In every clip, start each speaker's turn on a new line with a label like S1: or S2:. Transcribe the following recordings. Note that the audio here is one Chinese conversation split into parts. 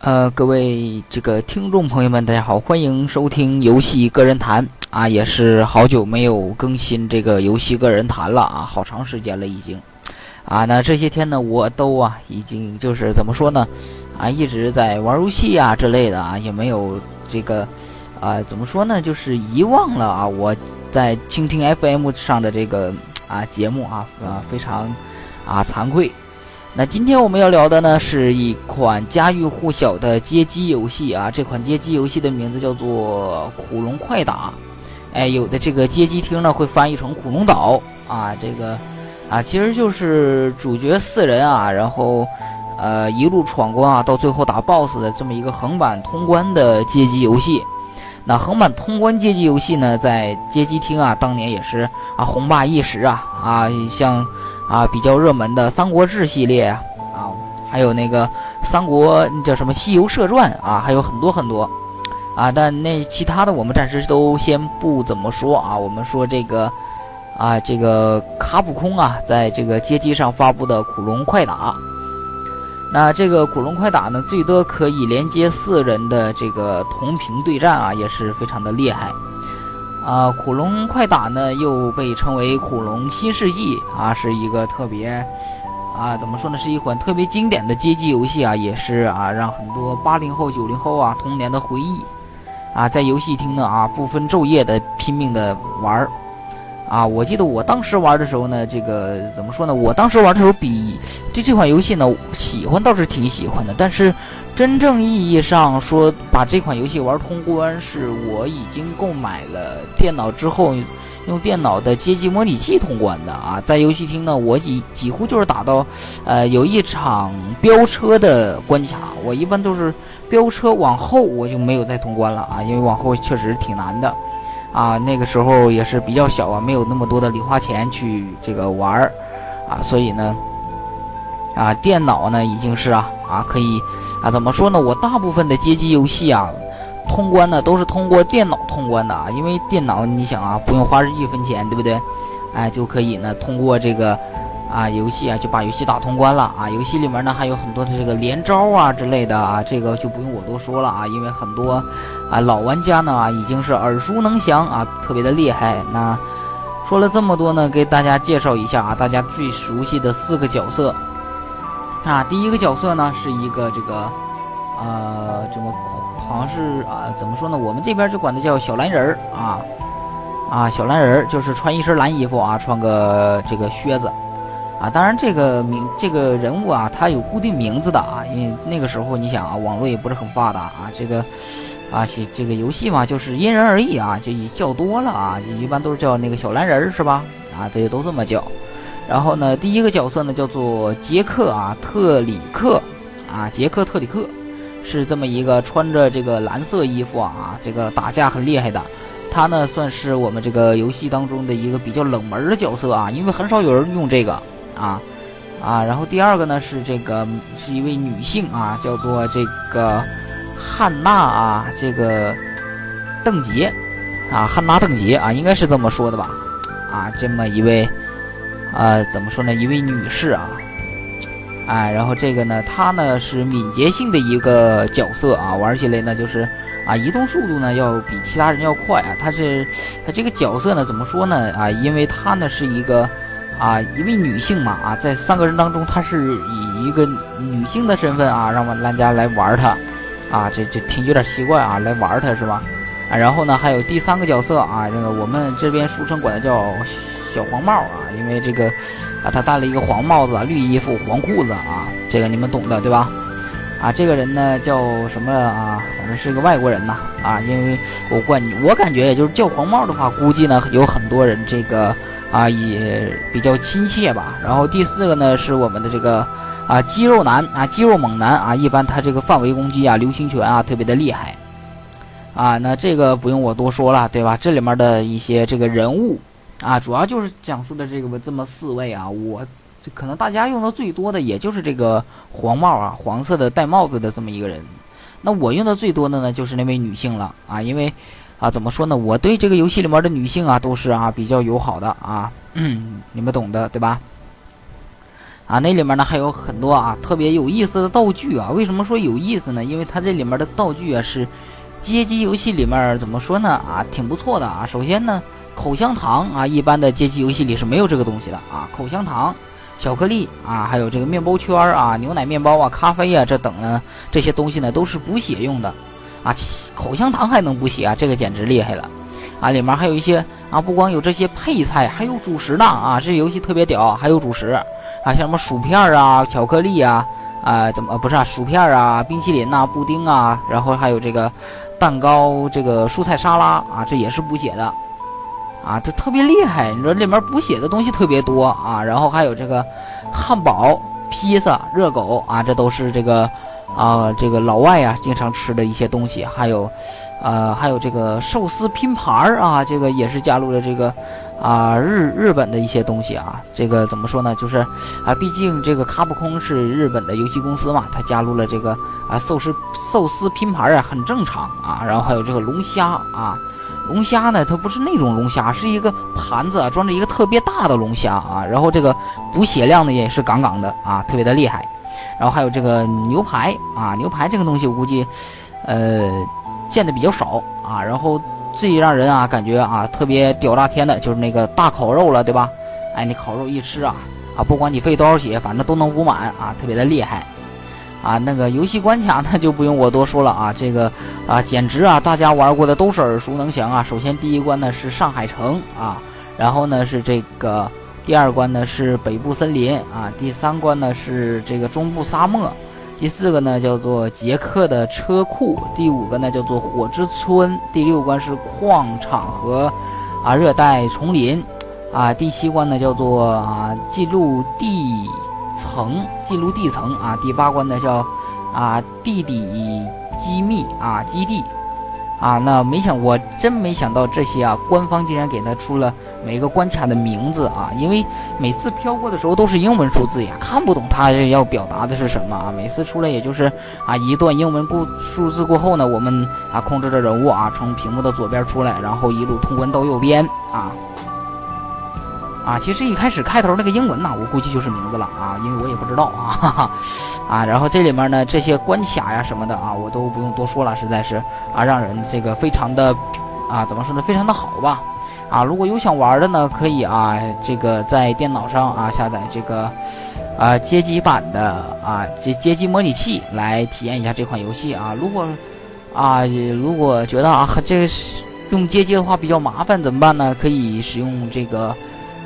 S1: 呃，各位这个听众朋友们，大家好，欢迎收听游戏个人谈啊，也是好久没有更新这个游戏个人谈了啊，好长时间了已经啊。那这些天呢，我都啊已经就是怎么说呢 啊，一直在玩游戏啊之类的啊，也没有这个啊怎么说呢，就是遗忘了啊我在蜻蜓 FM 上的这个啊节目啊啊非常啊惭愧。那今天我们要聊的呢，是一款家喻户晓的街机游戏啊。这款街机游戏的名字叫做《恐龙快打》。哎，有的这个街机厅呢会翻译成《恐龙岛》啊。这个啊，其实就是主角四人啊，然后呃一路闯关啊，到最后打 BOSS 的这么一个横版通关的街机游戏。那横版通关街机游戏呢，在街机厅啊，当年也是啊红霸一时啊啊，像。啊，比较热门的《三国志》系列啊，啊，还有那个《三国》叫什么《西游射传》啊，还有很多很多，啊，但那其他的我们暂时都先不怎么说啊。我们说这个，啊，这个卡普空啊，在这个街机上发布的《古龙快打》，那这个《古龙快打》呢，最多可以连接四人的这个同屏对战啊，也是非常的厉害。啊，恐龙快打呢，又被称为恐龙新世纪啊，是一个特别啊，怎么说呢，是一款特别经典的街机游戏啊，也是啊，让很多八零后、九零后啊童年的回忆啊，在游戏厅呢啊，不分昼夜的拼命的玩儿。啊，我记得我当时玩的时候呢，这个怎么说呢？我当时玩的时候比对这款游戏呢喜欢倒是挺喜欢的，但是真正意义上说把这款游戏玩通关，是我已经购买了电脑之后，用电脑的街机模拟器通关的啊。在游戏厅呢，我几几乎就是打到，呃，有一场飙车的关卡，我一般都是飙车往后我就没有再通关了啊，因为往后确实挺难的。啊，那个时候也是比较小啊，没有那么多的零花钱去这个玩儿，啊，所以呢，啊，电脑呢已经是啊啊可以啊怎么说呢？我大部分的街机游戏啊，通关呢都是通过电脑通关的啊，因为电脑你想啊，不用花一分钱，对不对？哎，就可以呢通过这个。啊，游戏啊就把游戏打通关了啊！游戏里面呢还有很多的这个连招啊之类的啊，这个就不用我多说了啊，因为很多啊老玩家呢啊已经是耳熟能详啊，特别的厉害。那说了这么多呢，给大家介绍一下啊，大家最熟悉的四个角色啊，第一个角色呢是一个这个呃，怎么好像是啊，怎么说呢？我们这边就管它叫小蓝人儿啊啊，小蓝人儿就是穿一身蓝衣服啊，穿个这个靴子。啊，当然这个名这个人物啊，他有固定名字的啊，因为那个时候你想啊，网络也不是很发达啊，这个啊，这个游戏嘛，就是因人而异啊，就叫多了啊，一般都是叫那个小蓝人是吧？啊，这些都这么叫。然后呢，第一个角色呢叫做杰克啊，特里克啊，杰克特里克是这么一个穿着这个蓝色衣服啊，这个打架很厉害的。他呢算是我们这个游戏当中的一个比较冷门的角色啊，因为很少有人用这个。啊，啊，然后第二个呢是这个是一位女性啊，叫做这个汉娜啊，这个邓杰啊，汉娜邓杰啊，应该是这么说的吧？啊，这么一位，呃，怎么说呢？一位女士啊，哎，然后这个呢，她呢是敏捷性的一个角色啊，玩起来呢就是啊，移动速度呢要比其他人要快啊。她是她这个角色呢怎么说呢？啊，因为她呢是一个。啊，一位女性嘛，啊，在三个人当中，她是以一个女性的身份啊，让我们玩家来玩她，啊，这这挺有点奇怪啊，来玩她是吧？啊，然后呢，还有第三个角色啊，这个我们这边俗称管她叫小黄帽啊，因为这个啊，他戴了一个黄帽子、绿衣服、黄裤子啊，这个你们懂的对吧？啊，这个人呢叫什么啊？反正是个外国人呐，啊，因为我管我感觉也就是叫黄帽的话，估计呢有很多人这个。啊，也比较亲切吧。然后第四个呢，是我们的这个啊肌肉男啊肌肉猛男啊，一般他这个范围攻击啊流星拳啊特别的厉害啊。那这个不用我多说了，对吧？这里面的一些这个人物啊，主要就是讲述的这个这么四位啊。我可能大家用的最多的也就是这个黄帽啊，黄色的戴帽子的这么一个人。那我用的最多的呢，就是那位女性了啊，因为。啊，怎么说呢？我对这个游戏里面的女性啊，都是啊比较友好的啊，嗯，你们懂的，对吧？啊，那里面呢还有很多啊特别有意思的道具啊。为什么说有意思呢？因为它这里面的道具啊是街机游戏里面怎么说呢啊，挺不错的啊。首先呢，口香糖啊，一般的街机游戏里是没有这个东西的啊。口香糖、巧克力啊，还有这个面包圈啊、牛奶面包啊、咖啡啊，这等呢这些东西呢都是补血用的啊。口香糖还能补血啊，这个简直厉害了啊！里面还有一些啊，不光有这些配菜，还有主食呢啊。这游戏特别屌，还有主食。啊，像什么薯片啊、巧克力啊，啊，怎么不是啊？薯片啊、冰淇淋呐、布丁啊，然后还有这个蛋糕、这个蔬菜沙拉啊，这也是补血的，啊，这特别厉害。你说里面补血的东西特别多啊，然后还有这个汉堡、披萨、热狗啊，这都是这个啊，这个老外啊经常吃的一些东西。还有，呃，还有这个寿司拼盘啊，这个也是加入了这个。啊，日日本的一些东西啊，这个怎么说呢？就是啊，毕竟这个卡普空是日本的游戏公司嘛，它加入了这个啊寿司寿司拼盘啊，很正常啊。然后还有这个龙虾啊，龙虾呢，它不是那种龙虾，是一个盘子装着一个特别大的龙虾啊。然后这个补血量呢也是杠杠的啊，特别的厉害。然后还有这个牛排啊，牛排这个东西我估计呃见的比较少啊。然后。最让人啊感觉啊特别屌炸天的就是那个大烤肉了，对吧？哎，你烤肉一吃啊啊，不管你费多少血，反正都能补满啊，特别的厉害啊。那个游戏关卡呢 就不用我多说了啊，这个啊简直啊大家玩过的都是耳熟能详啊。首先第一关呢是上海城啊，然后呢是这个第二关呢是北部森林啊，第三关呢是这个中部沙漠。第四个呢叫做杰克的车库，第五个呢叫做火之村，第六关是矿场和啊热带丛林，啊第七关呢叫做啊记录地层，记录地层啊第八关呢叫啊地底机密啊基地。啊，那没想，我真没想到这些啊，官方竟然给他出了每个关卡的名字啊，因为每次飘过的时候都是英文数字呀，看不懂他要表达的是什么啊，每次出来也就是啊一段英文故数字过后呢，我们啊控制着人物啊从屏幕的左边出来，然后一路通关到右边啊。啊，其实一开始开头那个英文呐，我估计就是名字了啊，因为我也不知道啊，哈哈，啊，然后这里面呢这些关卡呀什么的啊，我都不用多说了，实在是啊，让人这个非常的啊，怎么说呢，非常的好吧，啊，如果有想玩的呢，可以啊，这个在电脑上啊下载这个啊街机版的啊街街机模拟器来体验一下这款游戏啊，如果啊如果觉得啊这个是用街机的话比较麻烦怎么办呢？可以使用这个。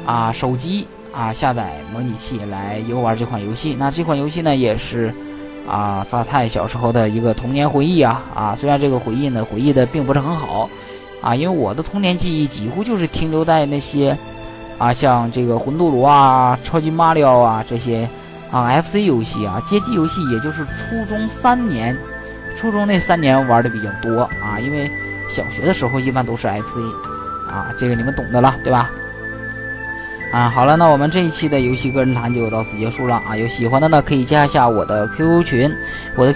S1: 啊，手机啊，下载模拟器来游玩这款游戏。那这款游戏呢，也是啊，萨泰小时候的一个童年回忆啊啊。虽然这个回忆呢，回忆的并不是很好啊，因为我的童年记忆几乎就是停留在那些啊，像这个魂斗罗啊、超级马里奥啊这些啊 FC 游戏啊，街机游戏，也就是初中三年，初中那三年玩的比较多啊，因为小学的时候一般都是 FC 啊，这个你们懂的了，对吧？啊，好了，那我们这一期的游戏个人谈就到此结束了啊！有喜欢的呢，可以加一下我的 QQ 群，我的。